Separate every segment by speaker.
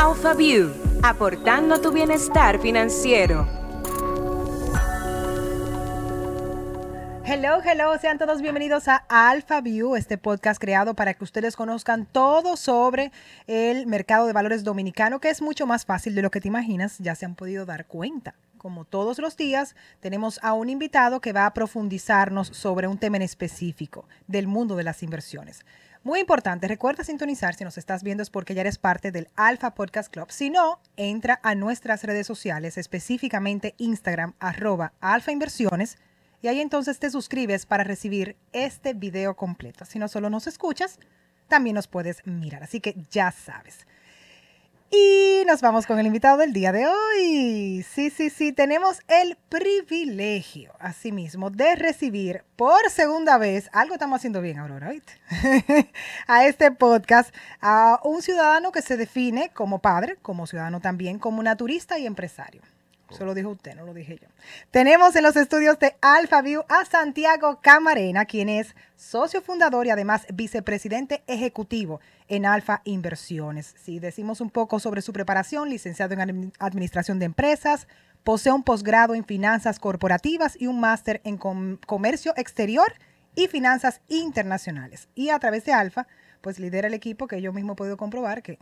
Speaker 1: AlphaView, aportando tu bienestar financiero.
Speaker 2: Hello, hello, sean todos bienvenidos a Alpha View, este podcast creado para que ustedes conozcan todo sobre el mercado de valores dominicano, que es mucho más fácil de lo que te imaginas, ya se han podido dar cuenta. Como todos los días, tenemos a un invitado que va a profundizarnos sobre un tema en específico del mundo de las inversiones. Muy importante, recuerda sintonizar si nos estás viendo es porque ya eres parte del Alpha Podcast Club. Si no, entra a nuestras redes sociales, específicamente Instagram, arroba Alfa Inversiones y ahí entonces te suscribes para recibir este video completo. Si no solo nos escuchas, también nos puedes mirar. Así que ya sabes. Y nos vamos con el invitado del día de hoy. Sí, sí, sí, tenemos el privilegio, asimismo, de recibir por segunda vez, algo estamos haciendo bien, Aurora, a este podcast, a un ciudadano que se define como padre, como ciudadano también, como naturista y empresario. Eso lo dijo usted, no lo dije yo. Tenemos en los estudios de AlphaView a Santiago Camarena, quien es socio fundador y además vicepresidente ejecutivo en Alfa Inversiones. Si decimos un poco sobre su preparación, licenciado en Administración de Empresas, posee un posgrado en Finanzas Corporativas y un máster en Comercio Exterior y Finanzas Internacionales. Y a través de Alfa, pues lidera el equipo que yo mismo he podido comprobar que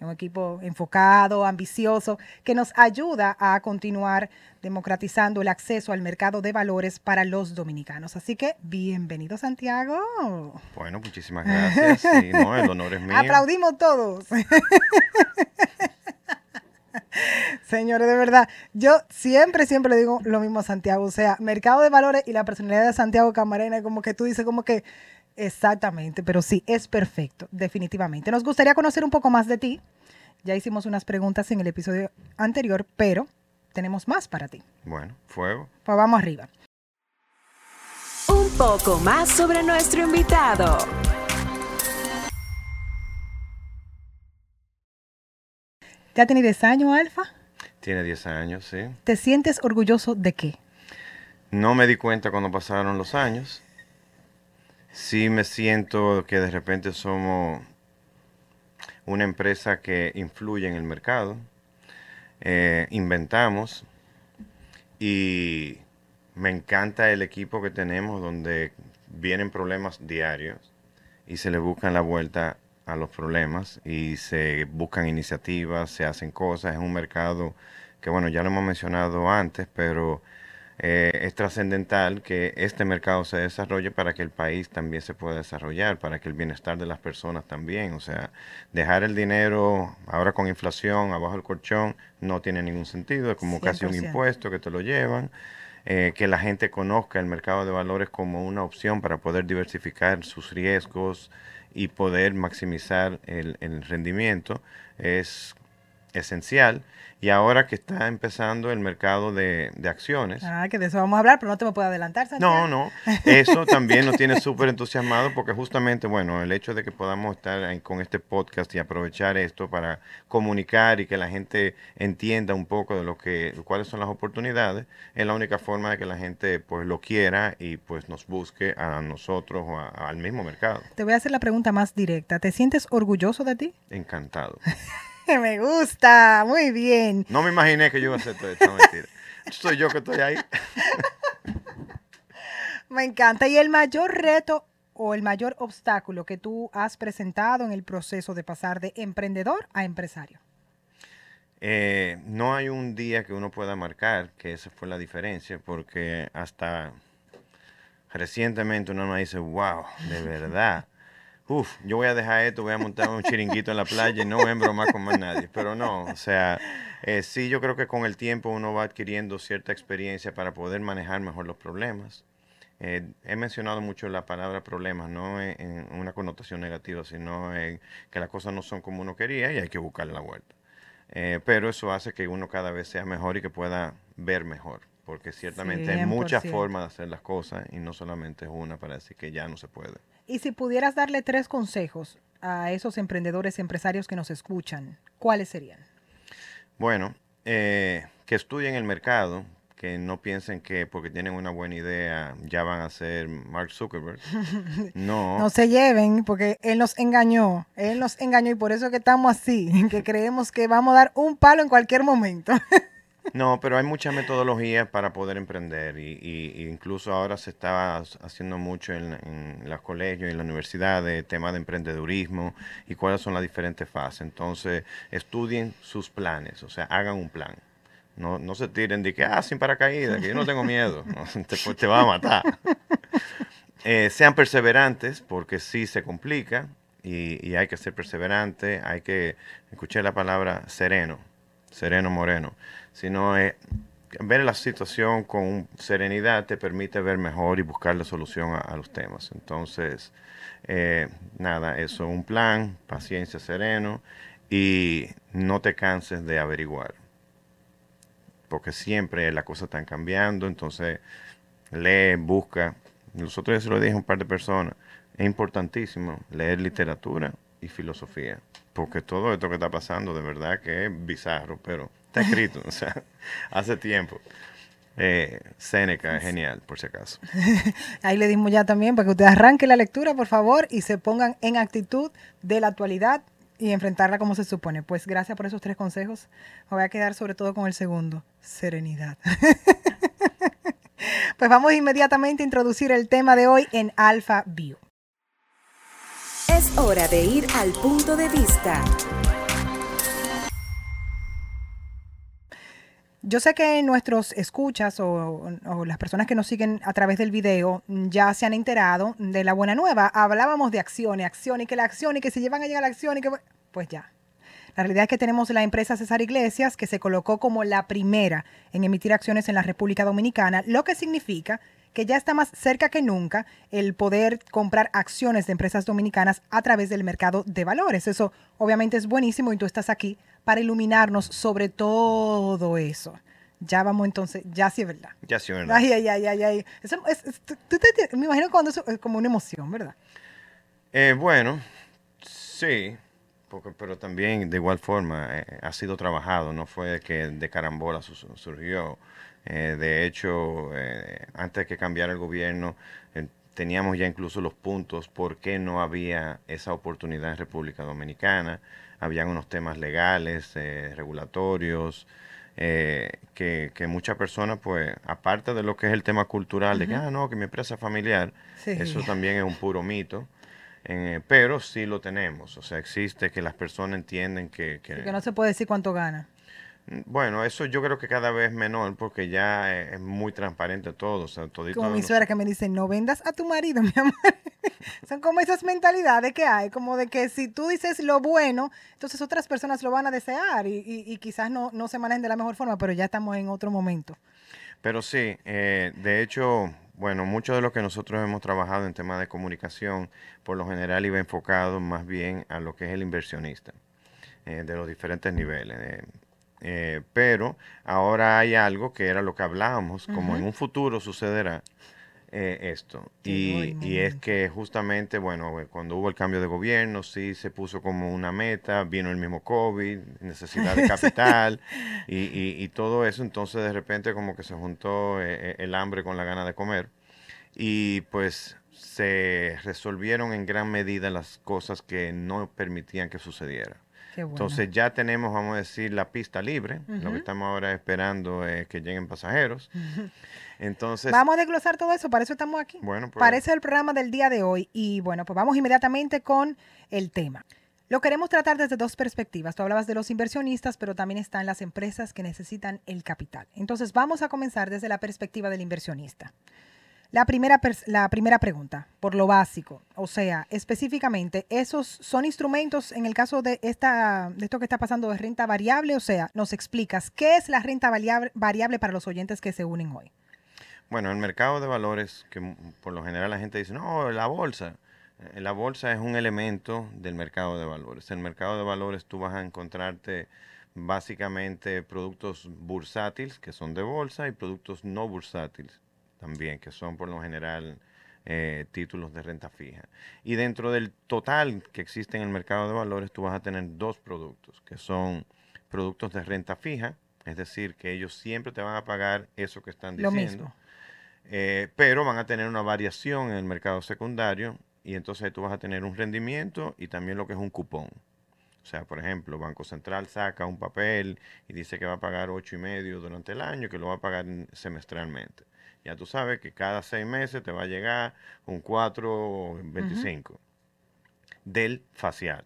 Speaker 2: un equipo enfocado, ambicioso, que nos ayuda a continuar democratizando el acceso al mercado de valores para los dominicanos. Así que bienvenido Santiago.
Speaker 3: Bueno, muchísimas gracias. Sí, no, el honor es mío.
Speaker 2: Aplaudimos todos. Señores, de verdad, yo siempre, siempre le digo lo mismo a Santiago. O sea, mercado de valores y la personalidad de Santiago Camarena, como que tú dices, como que Exactamente, pero sí, es perfecto, definitivamente. Nos gustaría conocer un poco más de ti. Ya hicimos unas preguntas en el episodio anterior, pero tenemos más para ti.
Speaker 3: Bueno, fuego.
Speaker 2: Pues vamos arriba.
Speaker 1: Un poco más sobre nuestro invitado.
Speaker 2: ¿Ya tiene 10 años, Alfa?
Speaker 3: Tiene 10 años, sí.
Speaker 2: ¿Te sientes orgulloso de qué?
Speaker 3: No me di cuenta cuando pasaron los años sí me siento que de repente somos una empresa que influye en el mercado, eh, inventamos y me encanta el equipo que tenemos donde vienen problemas diarios y se le buscan la vuelta a los problemas y se buscan iniciativas, se hacen cosas. Es un mercado que, bueno, ya lo hemos mencionado antes, pero eh, es trascendental que este mercado se desarrolle para que el país también se pueda desarrollar, para que el bienestar de las personas también. O sea, dejar el dinero ahora con inflación abajo del colchón no tiene ningún sentido, es como casi un impuesto que te lo llevan. Eh, que la gente conozca el mercado de valores como una opción para poder diversificar sus riesgos y poder maximizar el, el rendimiento es esencial. Y ahora que está empezando el mercado de, acciones.
Speaker 2: Ah, que de eso vamos a hablar, pero no te me puedo adelantar,
Speaker 3: No, no. Eso también nos tiene súper entusiasmado porque justamente, bueno, el hecho de que podamos estar con este podcast y aprovechar esto para comunicar y que la gente entienda un poco de lo que, cuáles son las oportunidades, es la única forma de que la gente pues lo quiera y pues nos busque a nosotros o al mismo mercado.
Speaker 2: Te voy a hacer la pregunta más directa. ¿Te sientes orgulloso de ti?
Speaker 3: Encantado.
Speaker 2: me gusta, muy bien.
Speaker 3: No me imaginé que yo iba a hacer todo esto, mentira. Soy yo que estoy ahí.
Speaker 2: me encanta. ¿Y el mayor reto o el mayor obstáculo que tú has presentado en el proceso de pasar de emprendedor a empresario?
Speaker 3: Eh, no hay un día que uno pueda marcar que esa fue la diferencia, porque hasta recientemente uno me dice, wow, de verdad uf, yo voy a dejar esto, voy a montar un chiringuito en la playa y no voy a bromar con más nadie. Pero no, o sea, eh, sí, yo creo que con el tiempo uno va adquiriendo cierta experiencia para poder manejar mejor los problemas. Eh, he mencionado mucho la palabra problemas, no en, una connotación negativa, sino en que las cosas no son como uno quería y hay que buscarle la vuelta. Eh, pero eso hace que uno cada vez sea mejor y que pueda ver mejor, porque ciertamente hay muchas formas de hacer las cosas y no solamente es una para decir que ya no se puede.
Speaker 2: Y si pudieras darle tres consejos a esos emprendedores y empresarios que nos escuchan, ¿cuáles serían?
Speaker 3: Bueno, eh, que estudien el mercado, que no piensen que porque tienen una buena idea ya van a ser Mark Zuckerberg. No.
Speaker 2: No se lleven porque él nos engañó, él nos engañó y por eso que estamos así, que creemos que vamos a dar un palo en cualquier momento.
Speaker 3: No, pero hay muchas metodologías para poder emprender y, y- incluso ahora se está haciendo mucho en, en los colegios y en la universidad de tema de emprendedurismo y cuáles son las diferentes fases. Entonces, estudien sus planes, o sea, hagan un plan. No, no se tiren de que, ah, sin paracaídas, que yo no tengo miedo, te, te va a matar. Eh, sean perseverantes porque sí se complica y, y hay que ser perseverante, hay que escuchar la palabra sereno, sereno moreno, sino eh, ver la situación con serenidad te permite ver mejor y buscar la solución a, los temas. Entonces, eh, nada, eso, un plan, paciencia, sereno y no te canses de averiguar, porque siempre las cosas están cambiando, entonces lee, busca. Nosotros ya se lo dije a un par de personas, es importantísimo leer literatura y filosofía, porque todo esto que está pasando de verdad que es bizarro, pero está escrito, o sea, hace tiempo. Eh, Séneca es genial, por si acaso.
Speaker 2: Ahí le dimos ya también para que usted arranque la lectura, por favor, y se pongan en actitud de la actualidad y enfrentarla como se supone. Pues gracias por esos tres consejos. Me voy a quedar sobre todo con el segundo, serenidad. pues vamos inmediatamente a introducir el tema de hoy en Alpha View.
Speaker 1: Es hora de ir al punto de vista.
Speaker 2: Yo sé que nuestros escuchas o, las personas que nos siguen a través del video ya se han enterado de la buena nueva. Hablábamos de acciones, acción y que la acción y que se llevan a llegar la acción y que... Pues ya. La realidad es que tenemos la empresa César Iglesias que se colocó como la primera en emitir acciones en la República Dominicana, lo que significa que ya está más cerca que nunca el poder comprar acciones de empresas dominicanas a través del mercado de valores. Eso obviamente es buenísimo y tú estás aquí para iluminarnos sobre todo eso. Ya vamos entonces, ya sí es verdad.
Speaker 3: Ya sí es verdad.
Speaker 2: Ay, ay, ay, ay, ay. Eso es, es, tú, tú te, me imagino cuando eso es como una emoción, ¿verdad?
Speaker 3: Eh, bueno, sí, porque, pero también de igual forma eh, ha sido trabajado, no fue que de carambola su, surgió. Eh, de hecho, eh, antes de que cambiara el gobierno, teníamos ya incluso los puntos por qué no había esa oportunidad en República Dominicana. Habían unos temas legales, eh, regulatorios, eh, que, que, muchas personas, pues, aparte de lo que es el tema cultural, uh -huh. de que, ah, no, que mi empresa es familiar, sí. eso también es un puro mito. Eh, pero sí lo tenemos, o sea, existe que las personas entienden que... Que,
Speaker 2: sí, que no se puede decir cuánto gana.
Speaker 3: Bueno, eso yo creo que cada vez menor porque ya es muy transparente todo. O sea, todito
Speaker 2: como mi suegra que me dice, no vendas a tu marido, mi amor. Son como esas mentalidades que hay, como de que si tú dices lo bueno, entonces otras personas lo van a desear y, y, y quizás no, no, se manejen de la mejor forma, pero ya estamos en otro momento.
Speaker 3: Pero sí, eh, de hecho, bueno, mucho de lo que nosotros hemos trabajado en temas de comunicación, por lo general iba enfocado más bien a lo que es el inversionista, eh, de los diferentes niveles. Eh, eh, pero ahora hay algo que era lo que hablábamos, como uh -huh. en un futuro sucederá eh, esto. Y, y, es que justamente, bueno, cuando hubo el cambio de gobierno, sí se puso como una meta, vino el mismo COVID, necesidad de capital y, y, y, todo eso, entonces de repente como que se juntó eh, el hambre con la gana de comer y pues se resolvieron en gran medida las cosas que no permitían que sucediera.
Speaker 2: Bueno.
Speaker 3: Entonces ya tenemos, vamos a decir, la pista libre. Uh -huh. Lo que estamos ahora esperando es que lleguen pasajeros. Entonces...
Speaker 2: Vamos a desglosar todo eso, para eso estamos aquí.
Speaker 3: Bueno, pues...
Speaker 2: Para eso es el programa del día de hoy. Y bueno, pues vamos inmediatamente con el tema. Lo queremos tratar desde dos perspectivas. Tú hablabas de los inversionistas, pero también están las empresas que necesitan el capital. Entonces vamos a comenzar desde la perspectiva del inversionista. La primera, la primera pregunta, por lo básico, o sea, específicamente, ¿esos son instrumentos en el caso de, esta, de esto que está pasando de renta variable? O sea, nos explicas, ¿qué es la renta variable, variable para los oyentes que se unen hoy?
Speaker 3: Bueno, el mercado de valores, que por lo general la gente dice, no, la bolsa. La bolsa es un elemento del mercado de valores. En el mercado de valores tú vas a encontrarte básicamente productos bursátiles, que son de bolsa, y productos no bursátiles también, que son por lo general eh, títulos de renta fija. Y dentro del total que existe en el mercado de valores, tú vas a tener dos productos, que son productos de renta fija, Es decir, que ellos siempre te van a pagar eso que están
Speaker 2: Lo
Speaker 3: diciendo.
Speaker 2: mismo.
Speaker 3: Eh, pero van a tener una variación en el mercado secundario y entonces tú vas a tener un rendimiento y también lo que es un cupón. O sea, por ejemplo, Banco Central saca un papel y dice que va a pagar ocho y medio durante el año, que lo va a pagar en- semestralmente. Ya tú sabes que cada seis meses te va a llegar un 4.25 del facial.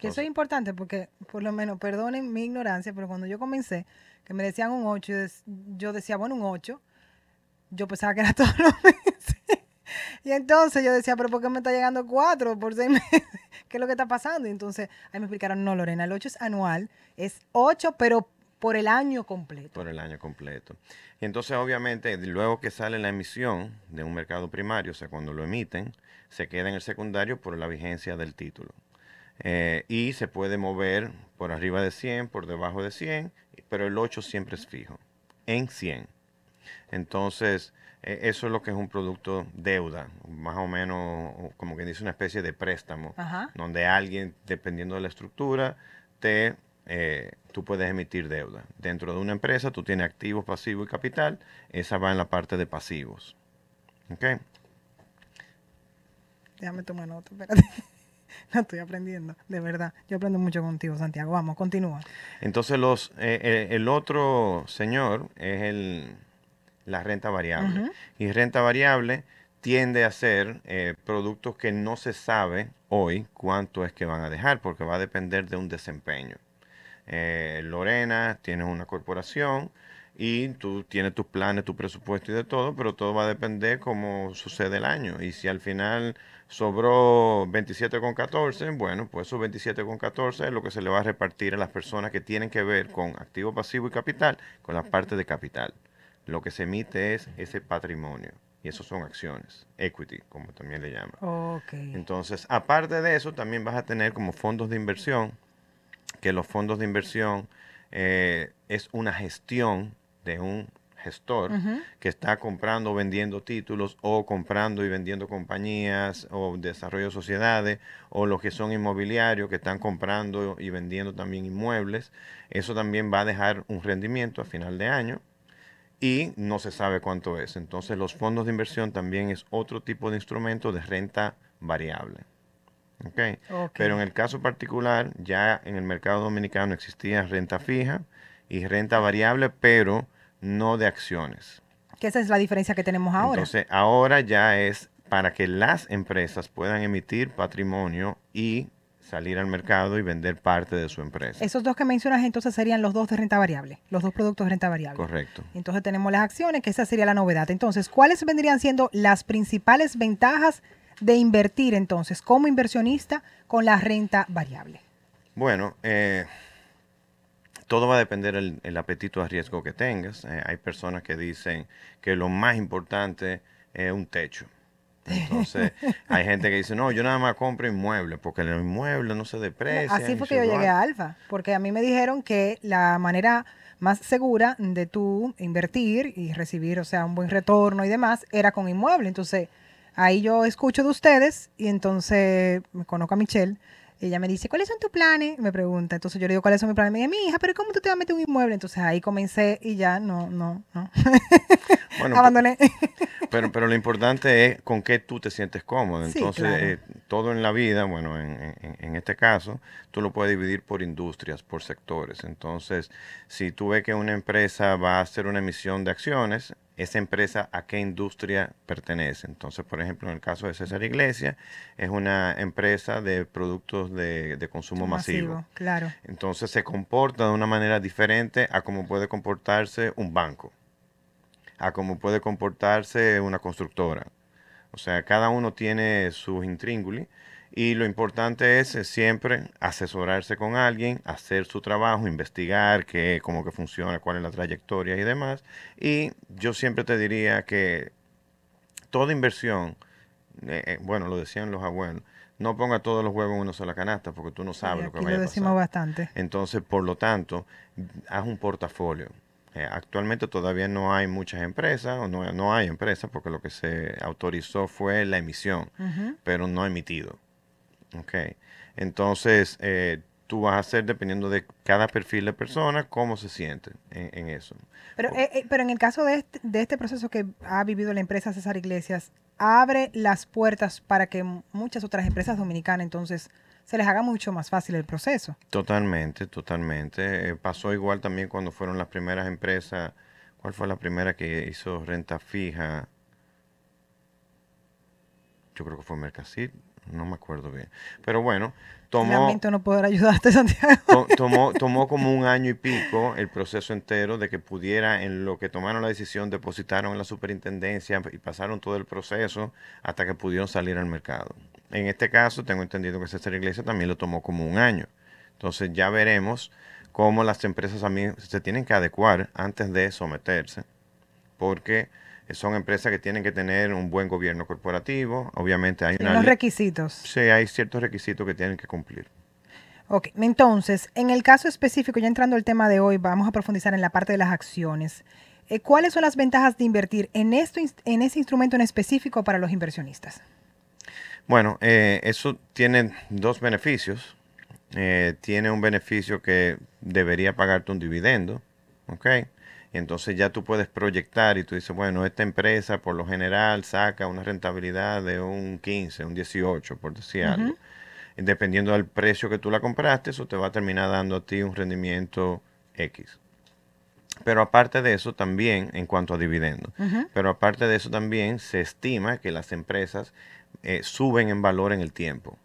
Speaker 2: Que eso es importante porque, por lo menos, perdonen mi ignorancia, pero cuando yo comencé, que me decían un 8, yo, dec- yo decía, bueno, un 8, yo pensaba que era todos los meses. Y entonces yo decía, pero ¿por qué me está llegando 4 por 6 meses? ¿Qué es lo que está pasando? Y entonces ahí me explicaron, no, Lorena, el 8 es anual, es 8, pero por el año completo.
Speaker 3: por el año completo. Y entonces, obviamente, luego que sale la emisión de un mercado primario, o sea, cuando lo emiten, se queda en el secundario por la vigencia del título. Eh, y se puede mover por arriba de 100, por debajo de 100, pero el 8 siempre es fijo, en 100. Entonces, eh, eso es lo que es un producto deuda, más o menos como que dice una especie de préstamo,
Speaker 2: Ajá.
Speaker 3: donde alguien, dependiendo de la estructura, te, eh, tú puedes emitir deuda. Dentro de una empresa tú tienes activos, pasivos y capital, esa va en la parte de pasivos. ¿Ok?
Speaker 2: Déjame tomar nota, espérate. No estoy aprendiendo, de verdad. Yo aprendo mucho contigo, Santiago. Vamos, continúa.
Speaker 3: Entonces los, eh, eh, el otro señor es el, la renta variable. Y renta variable tiende a ser eh, productos que no se sabe hoy cuánto es que van a dejar, porque va a depender de un desempeño. Eh, Lorena, tienes una corporación y tú tienes tus planes, tu presupuesto y de todo, pero todo va a depender cómo sucede el año. Y si al final sobró 27,14, bueno, pues esos 27,14 es lo que se le va a repartir a las personas que tienen que ver con activo, pasivo y capital, con la parte de capital. Lo que se emite es ese patrimonio. Y eso son acciones, equity, como también le llaman.
Speaker 2: Ok.
Speaker 3: Entonces, aparte de eso, también vas a tener como fondos de inversión, que los fondos de inversión eh, es una gestión de un gestor que está comprando o vendiendo títulos o comprando y vendiendo compañías o desarrollo de sociedades o los que son inmobiliarios que están comprando y vendiendo también inmuebles. Eso también va a dejar un rendimiento a final de año y no se sabe cuánto es. Entonces los fondos de inversión también es otro tipo de instrumento de renta variable. ¿Ok?
Speaker 2: Ok.
Speaker 3: Pero en el caso particular, ya en el mercado dominicano existía renta fija y renta variable, pero no de acciones.
Speaker 2: Que esa es la diferencia que tenemos ahora.
Speaker 3: Entonces, ahora ya es para que las empresas puedan emitir patrimonio y salir al mercado y vender parte de su empresa.
Speaker 2: Esos dos que mencionas entonces serían los dos de renta variable, los dos productos de renta variable.
Speaker 3: Correcto.
Speaker 2: Entonces tenemos las acciones, que esa sería la novedad. Entonces, ¿cuáles vendrían siendo las principales ventajas de invertir entonces como inversionista con la renta variable?
Speaker 3: Bueno, eh, todo va a depender el, el apetito a riesgo que tengas. Eh, hay personas que dicen que lo más importante es un techo. Entonces, hay gente que dice, no, yo nada más compro inmuebles, porque los inmuebles no se deprecian.
Speaker 2: Así fue que yo
Speaker 3: van".
Speaker 2: llegué a Alfa, porque a mí me dijeron que la manera más segura de tú invertir y recibir, o sea, un buen retorno y demás, era con inmueble. Entonces, ahí yo escucho de ustedes y entonces me conozco a Michelle. Ella me dice, ¿cuáles son tus planes? Me pregunta. Entonces yo le digo, ¿cuáles son mis planes? Me dice, mi hija, pero ¿cómo tú te vas a meter un inmueble? Entonces ahí comencé y ya no, no, no.
Speaker 3: Bueno,
Speaker 2: Abandoné.
Speaker 3: Pero, pero lo importante es con qué tú te sientes cómodo.
Speaker 2: Sí,
Speaker 3: Entonces,
Speaker 2: claro.
Speaker 3: eh, todo en la vida, bueno, en, en- en este caso, tú lo puedes dividir por industrias, por sectores. Entonces, si tú ves que una empresa va a hacer una emisión de acciones, esa empresa a qué industria pertenece. Entonces, por ejemplo, en el caso de César Iglesia, es una empresa de productos de, de consumo masivo.
Speaker 2: Claro.
Speaker 3: Entonces se comporta de una manera diferente a como puede comportarse un banco, a como puede comportarse una constructora. O sea, cada uno tiene sus intríngulis y lo importante es eh, siempre asesorarse con alguien, hacer su trabajo, investigar qué, cómo que funciona, cuál es la trayectoria y demás. Y yo siempre te diría que toda inversión, eh, eh, bueno, lo decían los abuelos, no ponga todos los huevos en una sola canasta porque tú no sabes lo que vaya
Speaker 2: lo
Speaker 3: a
Speaker 2: decimos
Speaker 3: pasar.
Speaker 2: bastante.
Speaker 3: Entonces, por lo tanto, haz un portafolio. Eh, actualmente todavía no hay muchas empresas, o no, no hay empresas, porque lo que se autorizó fue la emisión, pero no emitido. Ok. Entonces, eh, tú vas a hacer dependiendo de cada perfil de persona, cómo se siente en, en eso.
Speaker 2: Pero, eh, eh, pero en el caso de este, de este proceso que ha vivido la empresa César Iglesias, abre las puertas para que muchas otras empresas dominicanas entonces se les haga mucho más fácil el proceso.
Speaker 3: Totalmente, totalmente. Eh, pasó igual también cuando fueron las primeras empresas. ¿Cuál fue la primera que hizo renta fija? Yo creo que fue Mercasit, no me acuerdo bien. Pero bueno, tomó...
Speaker 2: Lamento no poder ayudarte, Santiago.
Speaker 3: tomó, tomó como un año y pico el proceso entero de que pudiera, en lo que tomaron la decisión, depositaron en la superintendencia y pasaron todo el proceso hasta que pudieron salir al mercado. En este caso, tengo entendido que César Iglesia también lo tomó como un año. Entonces ya veremos cómo las empresas también se tienen que adecuar antes de someterse, porque son empresas que tienen que tener un buen gobierno corporativo. Obviamente hay
Speaker 2: Los requisitos.
Speaker 3: Sí, hay ciertos requisitos que tienen que cumplir.
Speaker 2: Ok, entonces, en el caso específico, ya entrando al tema de hoy, vamos a profundizar en la parte de las acciones. Eh, ¿Cuáles son las ventajas de invertir en, esto, en ese instrumento en específico para los inversionistas?
Speaker 3: Bueno, eh, eso tiene dos beneficios. Eh, tiene un beneficio que debería pagarte un dividendo, ¿ok? entonces ya tú puedes proyectar y tú dices, bueno, esta empresa por lo general saca una rentabilidad de un 15, un 18, por decir algo. dependiendo del precio que tú la compraste, eso te va a terminar dando a ti un rendimiento X. Pero aparte de eso también, en cuanto a dividendo, pero aparte de eso también se estima que las empresas eh, suben en valor en el tiempo.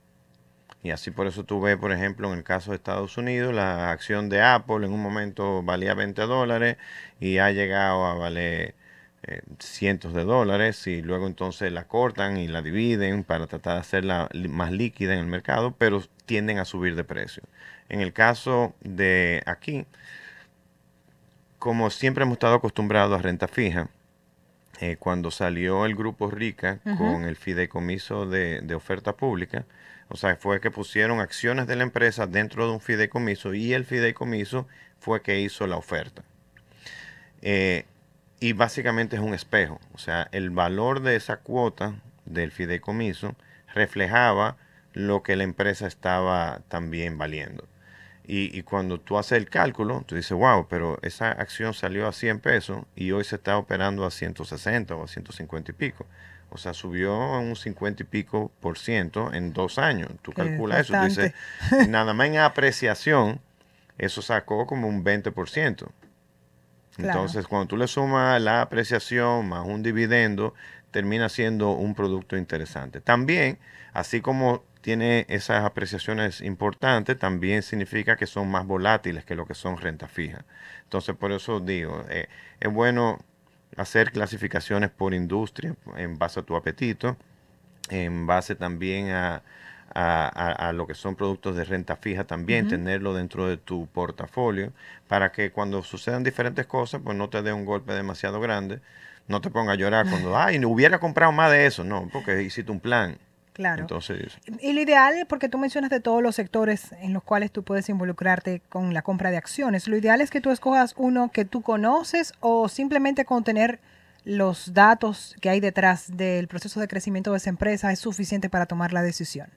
Speaker 3: Y así por eso tú ves, por ejemplo, en el caso de Estados Unidos, la acción de Apple en un momento valía 20 dólares y ha llegado a valer eh, cientos de dólares y luego entonces la cortan y la dividen para tratar de hacerla más líquida en el mercado, pero tienden a subir de precio. En el caso de aquí, como siempre hemos estado acostumbrados a renta fija, eh, cuando salió el grupo RICA con el fideicomiso de, de oferta pública, o sea, fue que pusieron acciones de la empresa dentro de un fideicomiso y el fideicomiso fue que hizo la oferta. Eh, y básicamente es un espejo. O sea, el valor de esa cuota del fideicomiso reflejaba lo que la empresa estaba también valiendo. Y, y, cuando tú haces el cálculo, tú dices, wow, pero esa acción salió a 100 pesos y hoy se está operando a 160 o a 150 y pico. O sea, subió un 50 y pico por ciento en dos años. Tú calculas eso. Tú dices, nada más en apreciación, eso sacó como un 20%. Entonces, cuando tú le sumas la apreciación más un dividendo, termina siendo un producto interesante. También, así como tiene esas apreciaciones importantes, también significa que son más volátiles que lo que son renta fija. Entonces, por eso digo, eh, es bueno hacer clasificaciones por industria en base a tu apetito, en base también a, lo que son productos de renta fija también, tenerlo dentro de tu portafolio, para que cuando sucedan diferentes cosas, pues no te dé un golpe demasiado grande, no te ponga a llorar cuando, ay, no hubiera comprado más de eso, no, porque hiciste un plan.
Speaker 2: Claro. Entonces, y lo ideal, porque tú mencionas de todos los sectores en los cuales tú puedes involucrarte con la compra de acciones, lo ideal es que tú escojas uno que tú conoces o simplemente con tener los datos que hay detrás del proceso de crecimiento de esa empresa es suficiente para tomar la decisión.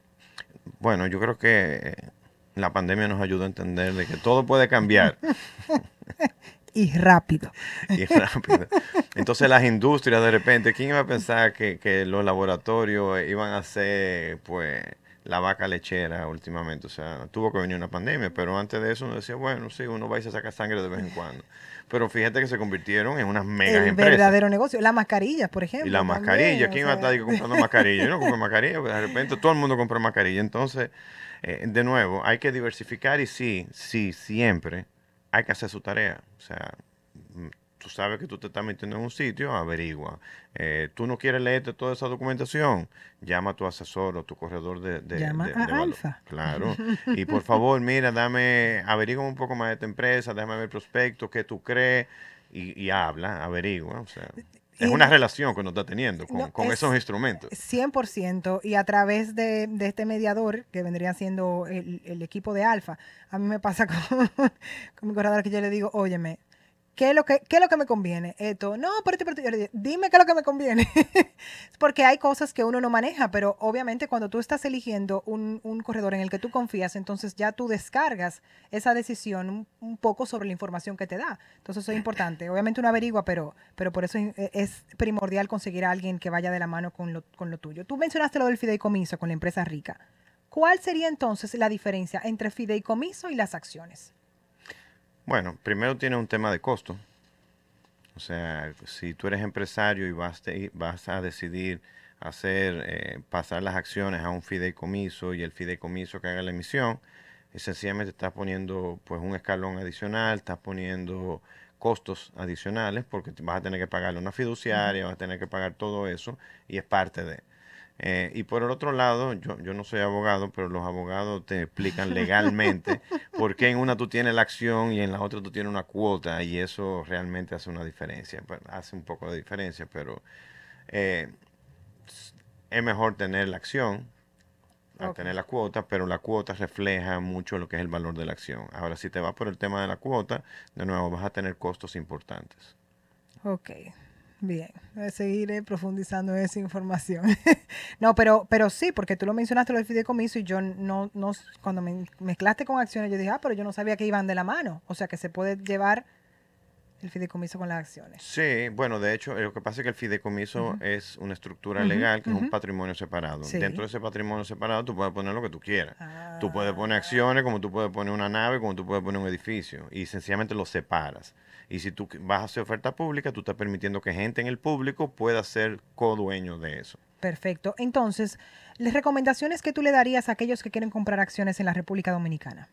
Speaker 3: Bueno, yo creo que la pandemia nos ayuda a entender de que todo puede cambiar.
Speaker 2: y rápido.
Speaker 3: Y rápido. Entonces las industrias de repente, ¿quién iba a pensar que, los laboratorios iban a ser pues la vaca lechera últimamente? O sea, tuvo que venir una pandemia, pero antes de eso uno decía, bueno, sí, uno va a sacar sangre de vez en cuando. Pero fíjate que se convirtieron en unas mega
Speaker 2: El verdadero negocio. Las mascarillas, por ejemplo.
Speaker 3: Y las mascarillas. ¿Quién iba a estar comprando mascarillas? Yo no compro mascarillas, pero de repente todo el mundo compra mascarillas. Entonces, eh, de nuevo, hay que diversificar y sí, sí, siempre hay que hacer su tarea. O sea, mm, tú sabes que tú te estás metiendo en un sitio, averigua. Eh, tú no quieres leerte toda esa documentación, llama a tu asesor o tu corredor de, de,
Speaker 2: llama a Alfa.
Speaker 3: Claro. y por favor, mira, dame, averigua un poco más de esta empresa, déjame ver el prospecto, qué tú crees, y, y habla, averigua. O sea. Es una relación que uno está teniendo con, esos instrumentos.
Speaker 2: 100%. Y a través de, este mediador, que vendría siendo el, equipo de Alfa, a mí me pasa con, con, mi corredor que yo le digo, óyeme, ¿qué es lo que, qué es lo que me conviene? Esto, no, pero, pero dime qué es lo que me conviene. Porque hay cosas que uno no maneja, pero obviamente cuando tú estás eligiendo un, un corredor en el que tú confías, entonces ya tú descargas esa decisión un, un, poco sobre la información que te da. Entonces eso es importante. Obviamente uno averigua, pero, pero por eso es primordial conseguir a alguien que vaya de la mano con lo, con lo tuyo. Tú mencionaste lo del fideicomiso con la empresa rica. ¿Cuál sería entonces la diferencia entre fideicomiso y las acciones?
Speaker 3: Bueno, primero tiene un tema de costo. O sea, si tú eres empresario y vas, vas a decidir hacer, eh, pasar las acciones a un fideicomiso y el fideicomiso que haga la emisión, y sencillamente estás poniendo pues un escalón adicional, estás poniendo costos adicionales porque vas a tener que pagarle una fiduciaria, vas a tener que pagar todo eso y es parte de... Eh, y por el otro lado, yo, yo no soy abogado, pero los abogados te explican legalmente por qué en una tú tienes la acción y en la otra tú tienes una cuota y eso realmente hace una diferencia. hace un poco de diferencia, pero eh, es mejor tener la acción a tener la cuota, pero la cuota refleja mucho lo que es el valor de la acción. Ahora, si te vas por el tema de la cuota, de nuevo vas a tener costos importantes.
Speaker 2: Ok. Bien, seguiré profundizando en esa información. no, pero, pero sí, porque tú lo mencionaste lo del fideicomiso y yo no, no, cuando me mezclaste con acciones, yo dije, ah, pero yo no sabía que iban de la mano. O sea, que se puede llevar el fideicomiso con las acciones.
Speaker 3: Sí, bueno, de hecho, lo que pasa es que el fideicomiso es una estructura legal que es un patrimonio separado. Dentro de ese patrimonio separado tú puedes poner lo que tú quieras. Tú puedes poner acciones, como tú puedes poner una nave, como tú puedes poner un edificio. Y sencillamente lo separas. Y si tú vas a hacer oferta pública, tú estás permitiendo que gente en el público pueda ser co-dueño de eso.
Speaker 2: Perfecto. Entonces, ¿las recomendaciones que tú le darías a aquellos que quieren comprar acciones en la República Dominicana?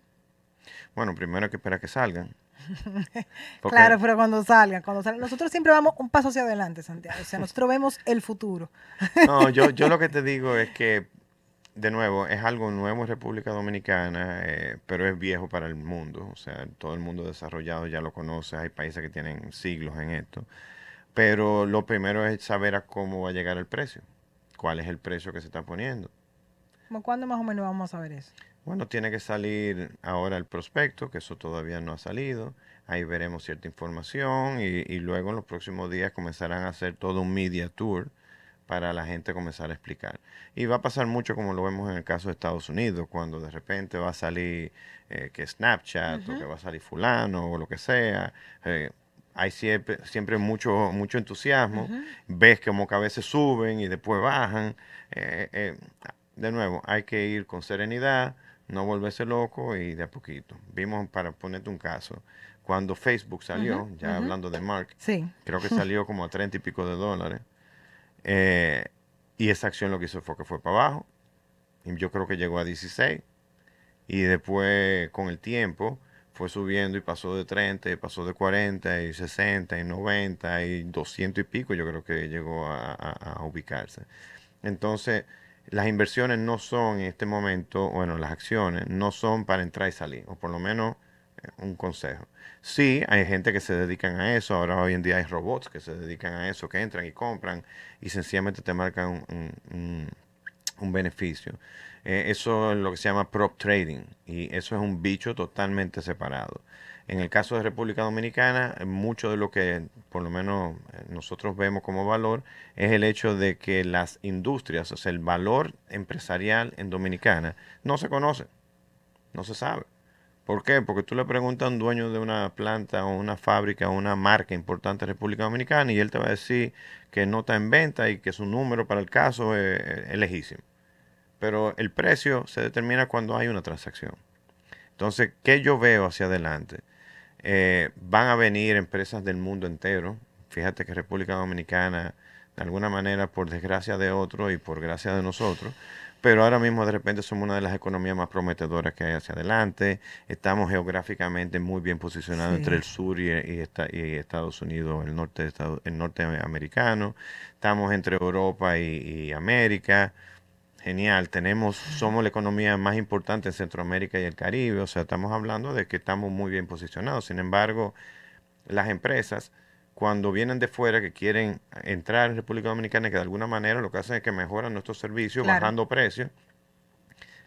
Speaker 3: Bueno, primero hay que esperar que salgan.
Speaker 2: claro, pero cuando salgan, cuando salgan, nosotros siempre vamos un paso hacia adelante, Santiago. O sea, nosotros vemos el futuro.
Speaker 3: no, yo, yo lo que te digo es que de nuevo, es algo nuevo en República Dominicana, eh, pero es viejo para el mundo. O sea, todo el mundo desarrollado ya lo conoce. Hay países que tienen siglos en esto. Pero lo primero es saber a cómo va a llegar el precio. ¿Cuál es el precio que se está poniendo?
Speaker 2: ¿Cuándo más o menos vamos a ver eso?
Speaker 3: Bueno, tiene que salir ahora el prospecto, que eso todavía no ha salido. Ahí veremos cierta información y, y luego en los próximos días comenzarán a hacer todo un media tour para la gente comenzar a explicar. Y va a pasar mucho como lo vemos en el caso de Estados Unidos, cuando de repente va a salir eh, que Snapchat o que va a salir fulano o lo que sea. Eh, hay siempre, siempre mucho, mucho entusiasmo. Ves como que a veces suben y después bajan. Eh, de nuevo, hay que ir con serenidad, no volverse loco y de a poquito. Vimos, para ponerte un caso, cuando Facebook salió, ya hablando de Mark, creo que salió como a 30 y pico de dólares. Eh, y esa acción lo que hizo fue que fue para abajo. Y yo creo que llegó a 16. Y después, con el tiempo, fue subiendo y pasó de 30, y pasó de 40, y 60, y 90, y 200 y pico, yo creo que llegó a, ubicarse. Entonces, las inversiones no son en este momento, bueno, las acciones no son para entrar y salir, o por lo menos un consejo. Sí, hay gente que se dedican a eso. Ahora hoy en día hay robots que se dedican a eso, que entran y compran y sencillamente te marcan un, beneficio. Eh, eso es lo que se llama prop trading y eso es un bicho totalmente separado. En el caso de República Dominicana, mucho de lo que por lo menos eh, nosotros vemos como valor es el hecho de que las industrias, o sea, el valor empresarial en Dominicana no se conoce, no se sabe. ¿Por qué? Porque tú le preguntas a un dueño de una planta o una fábrica o una marca importante de República Dominicana y él te va a decir que no está en venta y que su número para el caso es, legítimo. Pero el precio se determina cuando hay una transacción. Entonces, ¿qué yo veo hacia adelante? Eh, van a venir empresas del mundo entero. Fíjate que República Dominicana, de alguna manera, por desgracia de otro y por gracia de nosotros, pero ahora mismo de repente somos una de las economías más prometedoras que hay hacia adelante. Estamos geográficamente muy bien posicionados entre el sur y, Estados Unidos, el norte, de el norte americano. Estamos entre Europa y, América. Genial, tenemos, somos la economía más importante en Centroamérica y el Caribe, o sea, estamos hablando de que estamos muy bien posicionados. Sin embargo, las empresas cuando vienen de fuera que quieren entrar en República Dominicana y que de alguna manera lo que hacen es que mejoran nuestros servicios bajando precios,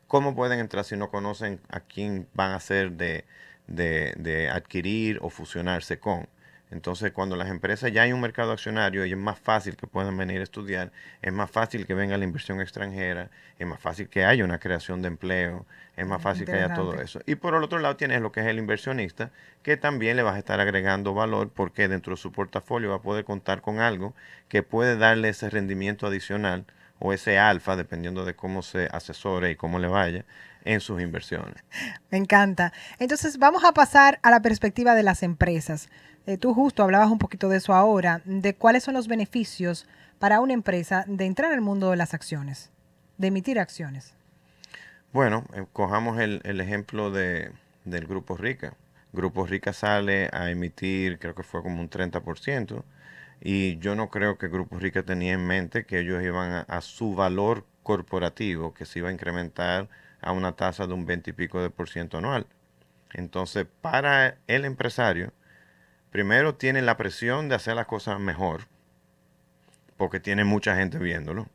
Speaker 3: ¿cómo pueden entrar si no conocen a quién van a ser de, de, adquirir o fusionarse con? Entonces, cuando las empresas ya hay un mercado accionario y es más fácil que puedan venir a estudiar, es más fácil que venga la inversión extranjera, es más fácil que haya una creación de empleo, es más fácil que haya todo eso. Y por el otro lado tienes lo que es el inversionista, que también le vas a estar agregando valor porque dentro de su portafolio va a poder contar con algo que puede darle ese rendimiento adicional o ese alfa, dependiendo de cómo se asesore y cómo le vaya en sus inversiones.
Speaker 2: Me encanta. Entonces vamos a pasar a la perspectiva de las empresas. Eh, tú justo hablabas un poquito de eso ahora, de cuáles son los beneficios para una empresa de entrar al mundo de las acciones, de emitir acciones.
Speaker 3: Bueno, eh, cojamos el, ejemplo de, del Grupo Rica. Grupo Rica sale a emitir, creo que fue como un 30%, y yo no creo que Grupo Rica tenía en mente que ellos iban a, su valor corporativo, que se iba a incrementar a una tasa de un 20 y pico de por ciento anual. Entonces, para el empresario, primero tiene la presión de hacer las cosas mejor, porque tiene mucha gente viéndolo.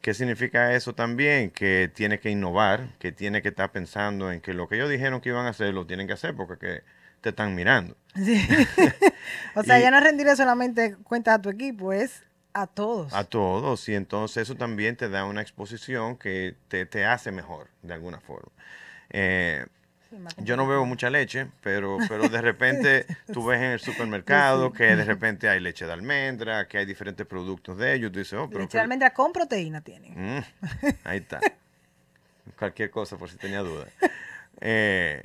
Speaker 3: ¿Qué significa eso también? Que tiene que innovar, que tiene que estar pensando en que lo que ellos dijeron que iban a hacer, lo tienen que hacer, porque te están mirando.
Speaker 2: o sea, ya no rendirle solamente cuenta a tu equipo, es a todos.
Speaker 3: A todos, y entonces eso también te da una exposición que te, hace mejor, de alguna forma. Eh, yo no bebo mucha leche, pero, pero de repente tú ves en el supermercado que de repente hay leche de almendra, que hay diferentes productos de ellos. Tú dices, oh,
Speaker 2: leche de almendra con proteína tienen.
Speaker 3: Mm, ahí está. Cualquier cosa, por si tenía duda. Eh,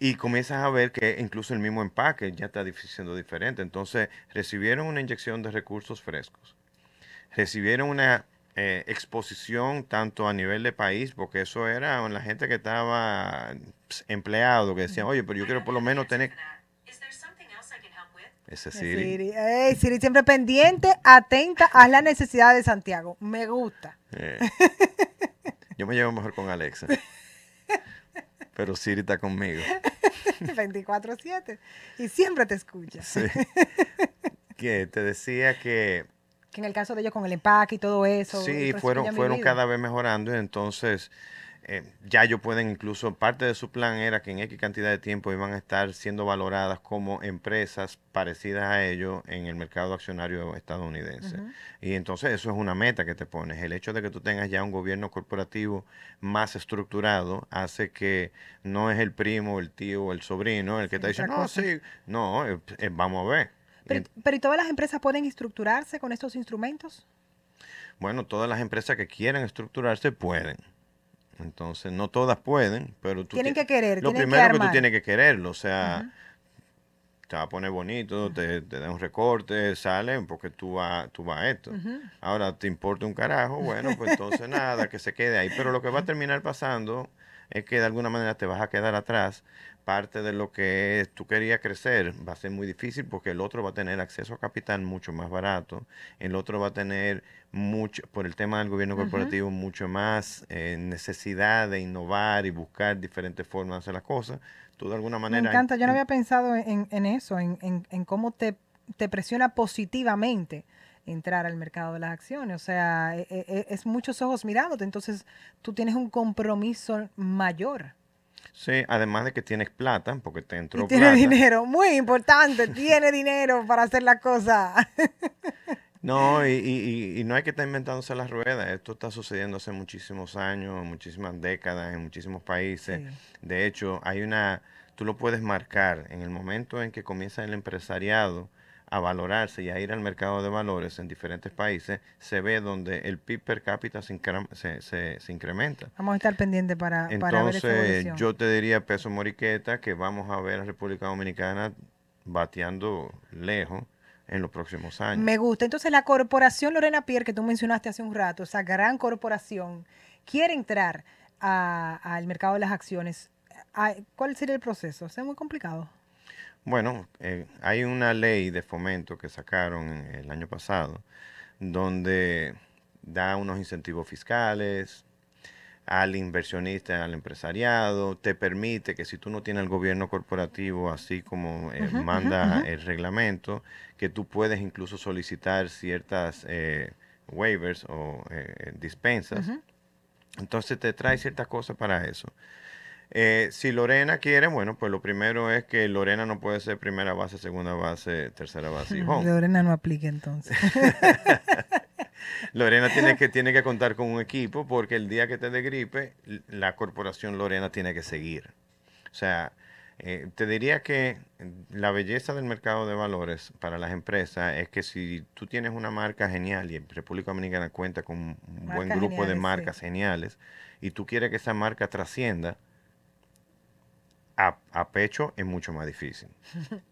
Speaker 3: y comienzas a ver que incluso el mismo empaque ya está siendo diferente. Entonces, recibieron una inyección de recursos frescos. Recibieron una eh, exposición tanto a nivel de país, porque eso era la gente que estaba pues, empleado, que decían, oye, pero yo quiero por lo menos tener... Ese Siri.
Speaker 2: Siri. Siri siempre pendiente, atenta a las necesidades de Santiago. Me gusta. Eh,
Speaker 3: yo me llevo mejor con Alexa. Pero Siri está conmigo.
Speaker 2: 24-7. Y siempre te escucha. Sí.
Speaker 3: Que te decía que...
Speaker 2: Que en el caso de ellos con el empaque y todo eso.
Speaker 3: Sí, fueron, fueron cada vez mejorando. Entonces, eh, ya ellos pueden incluso, parte de su plan era que en X cantidad de tiempo iban a estar siendo valoradas como empresas parecidas a ellos en el mercado accionario estadounidense. Y entonces eso es una meta que te pones. El hecho de que tú tengas ya un gobierno corporativo más estructurado hace que no es el primo, el tío o el sobrino el que te dice, no, sí, no, eh, eh, vamos a ver.
Speaker 2: Pero, pero ¿y todas las empresas pueden estructurarse con estos instrumentos?
Speaker 3: Bueno, todas las empresas que quieran estructurarse pueden. Entonces, no todas pueden, pero tú
Speaker 2: tienen que querer.
Speaker 3: Lo primero que, tú tienes que quererlo, o sea, te va a poner bonito, te, da un recorte, sale porque tú vas tú va a esto. Ahora te importa un carajo, bueno, pues entonces nada, que se quede ahí. Pero lo que va a terminar pasando es que de alguna manera te vas a quedar atrás. Parte de lo que tú querías crecer va a ser muy difícil porque el otro va a tener acceso a capital mucho más barato, el otro va a tener mucho, por el tema del gobierno corporativo, mucho más eh, necesidad de innovar y buscar diferentes formas de hacer las cosas. Tú de alguna manera...
Speaker 2: Me encanta, yo no había pensado en, en eso, en, en, en, cómo te, te presiona positivamente entrar al mercado de las acciones. O sea, e, e, e, es muchos ojos mirándote, entonces tú tienes un compromiso mayor.
Speaker 3: Sí, además de que tienes plata, porque te entró
Speaker 2: y tiene dinero, muy importante, tiene dinero para hacer la cosa.
Speaker 3: No, y, no hay que estar inventándose las ruedas. Esto está sucediendo hace muchísimos años, muchísimas décadas, en muchísimos países. De hecho, hay una, tú lo puedes marcar en el momento en que comienza el empresariado a valorarse y a ir al mercado de valores en diferentes países, se ve donde el PIB per cápita se, se, incrementa.
Speaker 2: Vamos a estar pendientes para, Entonces, para ver
Speaker 3: yo te diría, peso moriqueta, que vamos a ver a República Dominicana bateando lejos en los próximos años.
Speaker 2: Me gusta. Entonces, la corporación Lorena Pierre, que tú mencionaste hace un rato, esa gran corporación, quiere entrar al mercado de las acciones. ¿Cuál sería el proceso? ¿Es muy complicado?
Speaker 3: Bueno, eh, hay una ley de fomento que sacaron el año pasado donde da unos incentivos fiscales al inversionista, al empresariado, te permite que si tú no tienes el gobierno corporativo así como eh, manda el reglamento, que tú puedes incluso solicitar ciertas eh, waivers o dispensas. Entonces te trae ciertas cosas para eso. Eh, si Lorena quiere, bueno, pues lo primero es que Lorena no puede ser primera base, segunda base, tercera base y home.
Speaker 2: Lorena no aplica entonces.
Speaker 3: Lorena tiene que, tiene que contar con un equipo porque el día que te dé gripe, la corporación Lorena tiene que seguir. O sea, eh, te diría que la belleza del mercado de valores para las empresas es que si tú tienes una marca genial y en República Dominicana cuenta con un buen grupo de marcas
Speaker 2: sí.
Speaker 3: geniales y tú quieres que esa marca trascienda, a, a pecho es mucho más difícil.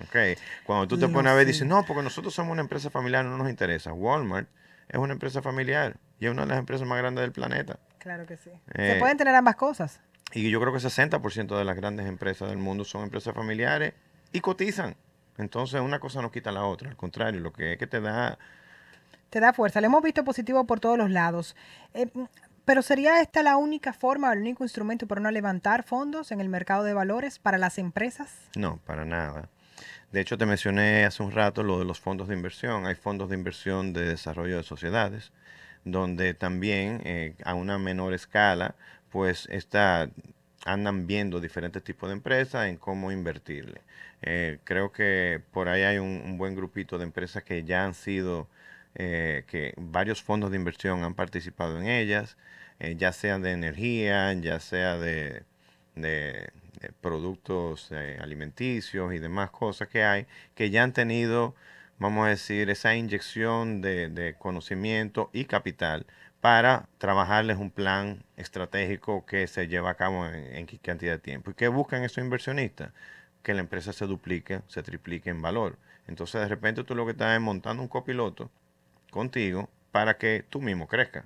Speaker 3: Ok, Cuando tú te pones a ver,
Speaker 2: sé.
Speaker 3: dices, no, porque nosotros somos una empresa familiar, no nos interesa. Walmart es una empresa familiar y es una de las empresas más grandes del planeta.
Speaker 2: Claro que sí.
Speaker 3: Eh,
Speaker 2: Se pueden tener ambas cosas.
Speaker 3: Y yo creo que 60% de las grandes empresas del mundo son empresas familiares y cotizan. Entonces una cosa no quita la otra. Al contrario, lo que es que te da...
Speaker 2: Te da fuerza. Lo hemos visto positivo por todos los lados. Eh, pero ¿sería esta la única forma, el único instrumento para no levantar fondos en el mercado de valores para las empresas?
Speaker 3: No, para nada. De hecho, te mencioné hace un rato lo de los fondos de inversión. Hay fondos de inversión de desarrollo de sociedades, donde también eh, a una menor escala, pues está, andan viendo diferentes tipos de empresas en cómo invertirle. Eh, creo que por ahí hay un, un buen grupito de empresas que ya han sido, eh, que varios fondos de inversión han participado en ellas, eh, ya sea de energía, ya sea de, productos eh, alimenticios y demás cosas que hay, que ya han tenido, vamos a decir, esa inyección de, conocimiento y capital para trabajarles un plan estratégico que se lleva a cabo en, en qué cantidad de tiempo. ¿Y qué buscan esos inversionistas? Que la empresa se duplique, se triplique en valor. Entonces, de repente tú lo que estás es montando un copiloto contigo para que tú mismo crezcas.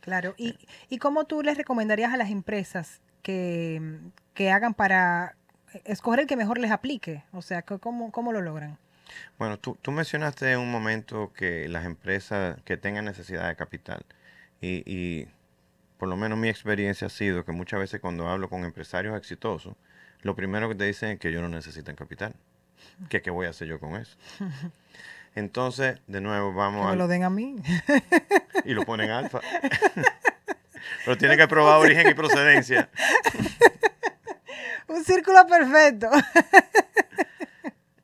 Speaker 2: Claro. ¿Y, y cómo tú les recomendarías a las empresas que, que hagan para escoger el que mejor les aplique? O sea, ¿cómo, cómo lo logran?
Speaker 3: Bueno, tú, tú mencionaste en un momento que las empresas que tengan necesidad de capital y, y por lo menos mi experiencia ha sido que muchas veces cuando hablo con empresarios exitosos, lo primero que te dicen es que ellos no necesitan capital. ¿Qué, qué voy a hacer yo con eso? Entonces, de nuevo, vamos
Speaker 2: me
Speaker 3: al-
Speaker 2: lo den a mí.
Speaker 3: y lo ponen alfa. Pero tiene que probar origen y procedencia.
Speaker 2: Un círculo perfecto.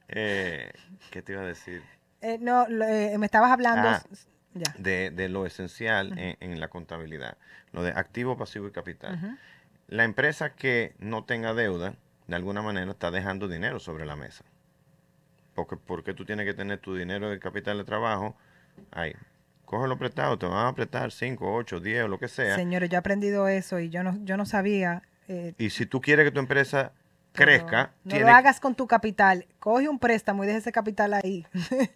Speaker 3: Eh, ¿Qué te iba a decir?
Speaker 2: Eh, no, eh, me estabas hablando.
Speaker 3: Ah.
Speaker 2: Ya.
Speaker 3: de, de lo esencial en, en la contabilidad, lo de activo, pasivo y capital. La empresa que no tenga deuda, de alguna manera está dejando dinero sobre la mesa. Porque, porque tú tienes que tener tu dinero de capital de trabajo ahí. Cógelo prestado, te van a prestar 5, 8, 10 o lo que sea.
Speaker 2: Señores, yo he aprendido eso y yo no, yo no sabía. eh,
Speaker 3: Y si tú quieres que tu empresa crezca,
Speaker 2: No
Speaker 3: tiene
Speaker 2: lo hagas con tu capital. Coge un préstamo y deja ese capital ahí.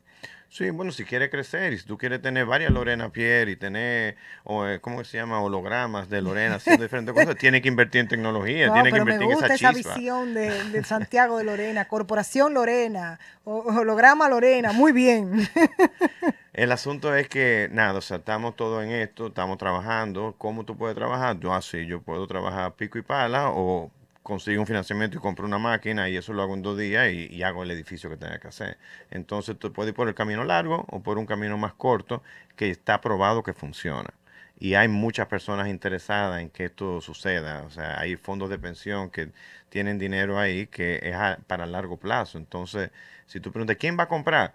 Speaker 3: Sí, bueno, si quiere crecer y si tú quieres tener varias Lorena Pierre y tener, o, eh, ¿cómo se llama? Hologramas de Lorena haciendo diferentes cosas, tiene que invertir en tecnología,
Speaker 2: No,
Speaker 3: tiene que
Speaker 2: pero me
Speaker 3: invertir en
Speaker 2: gusta
Speaker 3: esa
Speaker 2: esa
Speaker 3: chispa.
Speaker 2: visión de, de Santiago de Lorena, Corporación Lorena, o- holograma Lorena, muy bien.
Speaker 3: El asunto es que, nada, o sea, estamos todos en esto, estamos trabajando. ¿Cómo tú puedes trabajar? Yo así, yo puedo trabajar pico y pala o consigo un financiamiento y compro una máquina y eso lo hago en dos días y, hago el edificio que tenga que hacer. Entonces tú puedes ir por el camino largo o por un camino más corto que está probado que funciona. Y hay muchas personas interesadas en que esto suceda. O sea, hay fondos de pensión que tienen dinero ahí que es para largo plazo. Entonces, si tú preguntas, ¿quién va a comprar?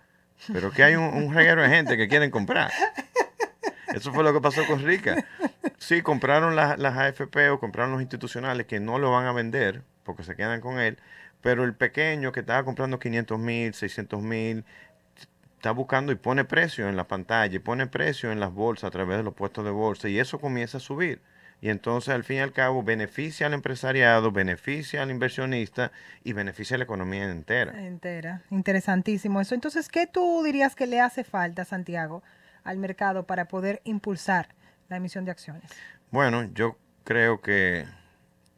Speaker 3: Pero que hay un, un reguero de gente que quieren comprar. Eso fue lo que pasó con Rica. Sí, compraron las, AFP o compraron los institucionales que no lo van a vender porque se quedan con él, pero el pequeño que estaba comprando 500 mil, 600 mil, está buscando y pone precio en la pantalla y pone precio en las bolsas a través de los puestos de bolsa y eso comienza a subir. Y entonces al fin y al cabo beneficia al empresariado, beneficia al inversionista y beneficia a la economía entera.
Speaker 2: Entera, interesantísimo eso. Entonces, ¿qué tú dirías que le hace falta, Santiago, al mercado para poder impulsar la emisión de acciones?
Speaker 3: Bueno, yo creo que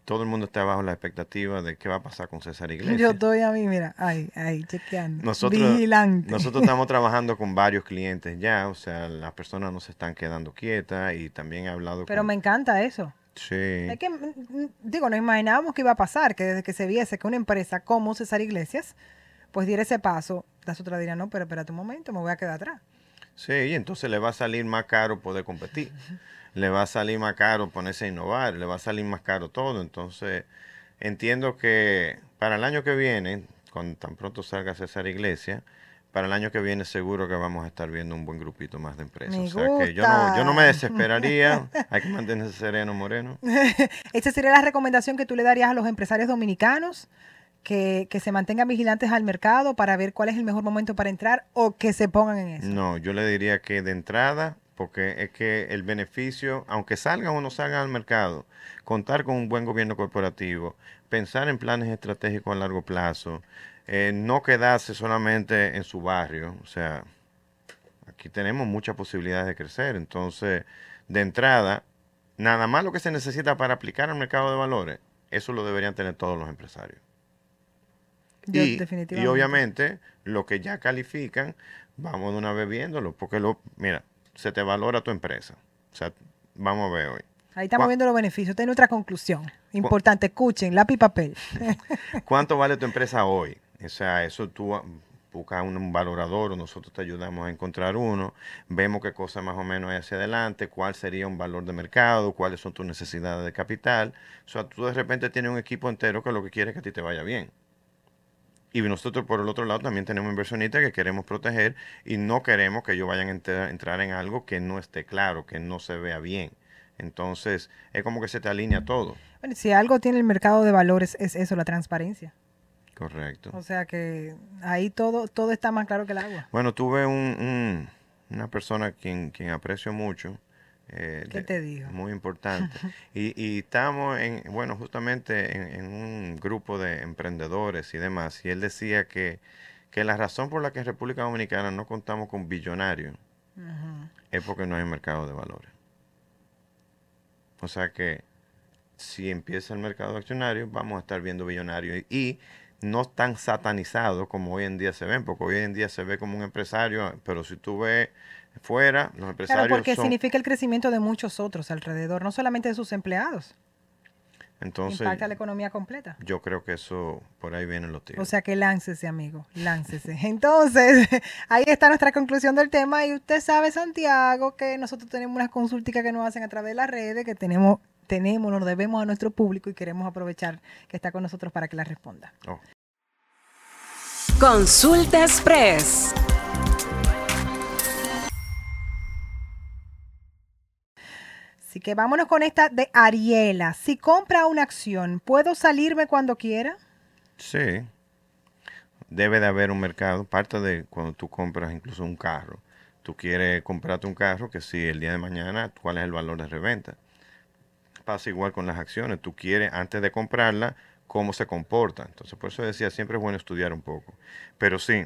Speaker 3: todo el mundo está bajo la expectativa de qué va a pasar con César Iglesias.
Speaker 2: Yo estoy a mí, mira, ahí, ahí, chequeando.
Speaker 3: Nosotros,
Speaker 2: Vigilante.
Speaker 3: nosotros estamos trabajando con varios clientes ya, o sea, las personas no se están quedando quietas y también he hablado
Speaker 2: Pero
Speaker 3: con...
Speaker 2: me encanta eso.
Speaker 3: Sí.
Speaker 2: Es que, mm, digo, no imaginábamos que iba a pasar, que desde que se viese que una empresa como César Iglesias, pues diera ese paso, las otras dirían, no, pero espérate un momento, me voy a quedar atrás.
Speaker 3: Sí, y entonces le va a salir más caro poder competir. Le va a salir más caro ponerse a innovar, le va a salir más caro todo. Entonces, entiendo que para el año que viene, cuando tan pronto salga César Iglesia, para el año que viene seguro que vamos a estar viendo un buen grupito más de empresas.
Speaker 2: Me
Speaker 3: o sea que yo no, yo no me desesperaría, hay que mantenerse sereno, Moreno.
Speaker 2: Esa sería la recomendación que tú le darías a los empresarios dominicanos, que, se mantengan vigilantes al mercado para ver cuál es el mejor momento para entrar o que se pongan en eso.
Speaker 3: No, yo le diría que de entrada, porque es que el beneficio, aunque salgan o no salgan al mercado, contar con un buen gobierno corporativo, pensar en planes estratégicos a largo plazo, eh, no quedarse solamente en su barrio, o sea, aquí tenemos muchas posibilidades de crecer, entonces, de entrada, nada más lo que se necesita para aplicar al mercado de valores, eso lo deberían tener todos los empresarios.
Speaker 2: Yo,
Speaker 3: y, y obviamente, lo que ya califican, vamos de una vez viéndolo, porque lo, mira, se te valora tu empresa. O sea, vamos a ver hoy.
Speaker 2: Ahí estamos viendo los beneficios. Esta es nuestra conclusión. Importante, escuchen, lápiz y papel.
Speaker 3: ¿Cuánto vale tu empresa hoy? O sea, eso tú ah, buscas un, un valorador o nosotros te ayudamos a encontrar uno, vemos qué cosa más o menos hay hacia adelante, cuál sería un valor de mercado, cuáles son tus necesidades de capital. O sea, tú de repente tienes un equipo entero que lo que quiere es que a ti te vaya bien. Y nosotros por el otro lado también tenemos inversionistas que queremos proteger y no queremos que ellos vayan a entrar, entrar en algo que no esté claro, que no se vea bien. Entonces, es como que se te alinea todo.
Speaker 2: Bueno, si algo tiene el mercado de valores es eso, la transparencia.
Speaker 3: Correcto.
Speaker 2: O sea que ahí todo, todo está más claro que el agua.
Speaker 3: Bueno, tuve un, un- una persona quien, quien aprecio mucho. Eh,
Speaker 2: ¿Qué te digo?
Speaker 3: Muy importante. y, y estamos en, bueno, justamente en, en un grupo de emprendedores y demás. Y él decía que, que la razón por la que en República Dominicana no contamos con billonarios es porque no hay mercado de valores. O sea que si empieza el mercado accionario, vamos a estar viendo billonarios y, y no tan satanizados como hoy en día se ven, porque hoy en día se ve como un empresario, pero si tú ves fuera, los empresarios
Speaker 2: Claro, porque
Speaker 3: son...
Speaker 2: significa el crecimiento de muchos otros alrededor, no solamente de sus empleados.
Speaker 3: Entonces,
Speaker 2: impacta la economía completa.
Speaker 3: yo creo que eso, por ahí vienen los tiros.
Speaker 2: O sea que láncese, amigo, láncese. Entonces, ahí está nuestra conclusión del tema. Y usted sabe, Santiago, que nosotros tenemos unas consultas que nos hacen a través de las redes, que tenemos, tenemos, nos debemos a nuestro público y queremos aprovechar que está con nosotros para que las responda.
Speaker 3: Oh.
Speaker 1: Consulta Express.
Speaker 2: Así que vámonos con esta de Ariela. Si compra una acción, ¿puedo salirme cuando quiera?
Speaker 3: Sí. Debe de haber un mercado. Parte de cuando tú compras incluso un carro. Tú quieres comprarte un carro que si el día de mañana, ¿cuál es el valor de reventa? Pasa igual con las acciones. Tú quieres, antes de comprarla, cómo se comporta. Entonces, por eso decía, siempre es bueno estudiar un poco. Pero sí,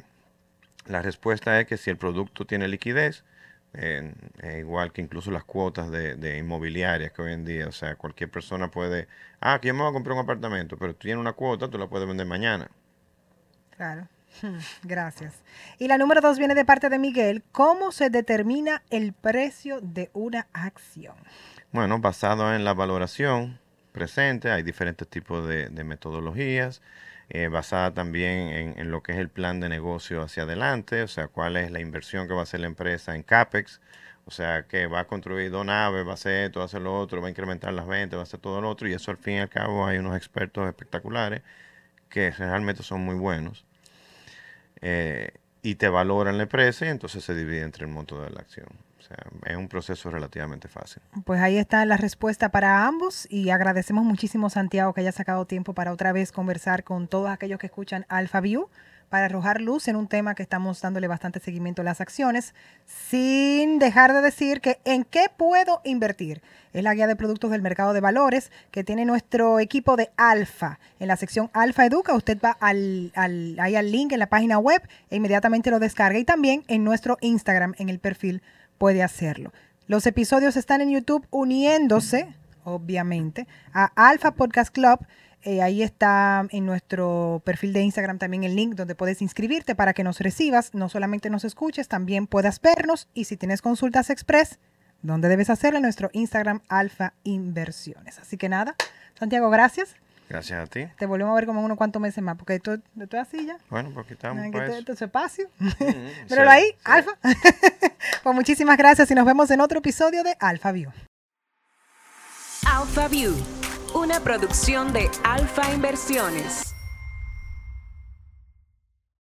Speaker 3: la respuesta es que si el producto tiene liquidez, eh, eh, igual que incluso las cuotas de, de inmobiliarias que hoy en día, o sea, cualquier persona puede, ah, que yo me voy a comprar un apartamento, pero tú tienes una cuota, tú la puedes vender mañana.
Speaker 2: Claro. Gracias. Y la número dos viene de parte de Miguel. ¿Cómo se determina el precio de una acción?
Speaker 3: Bueno, basado en la valoración presente, hay diferentes tipos de, de metodologías, eh, basada también en, lo que es el plan de negocio hacia adelante, o sea, cuál es la inversión que va a hacer la empresa en CAPEX, o sea, que va a construir dos naves, va a hacer esto, va a hacer lo otro, va a incrementar las ventas, va a hacer todo lo otro, y eso al fin y al cabo hay unos expertos espectaculares que realmente son muy buenos. eh, y te valoran la empresa y entonces se divide entre el monto de la acción. O sea, es un proceso relativamente fácil.
Speaker 2: Pues ahí está la respuesta para ambos y agradecemos muchísimo Santiago que haya sacado tiempo para otra vez conversar con todos aquellos que escuchan Alpha View para arrojar luz en un tema que estamos dándole bastante seguimiento a las acciones, sin dejar de decir que en qué puedo invertir. Es la guía de productos del mercado de valores que tiene nuestro equipo de Alfa. En la sección Alfa Educa, usted va al, al, ahí al link en la página web e inmediatamente lo descarga. Y también en nuestro Instagram, en el perfil, puede hacerlo. Los episodios están en YouTube uniéndose, obviamente, a Alfa Podcast Club. Eh, ahí está en nuestro perfil de Instagram también el link donde puedes inscribirte para que nos recibas, no solamente nos escuches, también puedas vernos y si tienes consultas express, ¿dónde debes hacerlo? En nuestro Instagram Alfa Inversiones. Así que nada, Santiago, gracias.
Speaker 3: Gracias a ti.
Speaker 2: Te volvemos a ver como en unos cuantos meses más, porque esto es así ya.
Speaker 3: Bueno, aquí estamos. Eso.
Speaker 2: este espacio.
Speaker 3: Mm,
Speaker 2: Míralo
Speaker 3: sí,
Speaker 2: ahí,
Speaker 3: sí.
Speaker 2: Alfa. pues muchísimas gracias y nos vemos en otro episodio de Alfa View.
Speaker 1: Alpha View, una producción de Alfa Inversiones.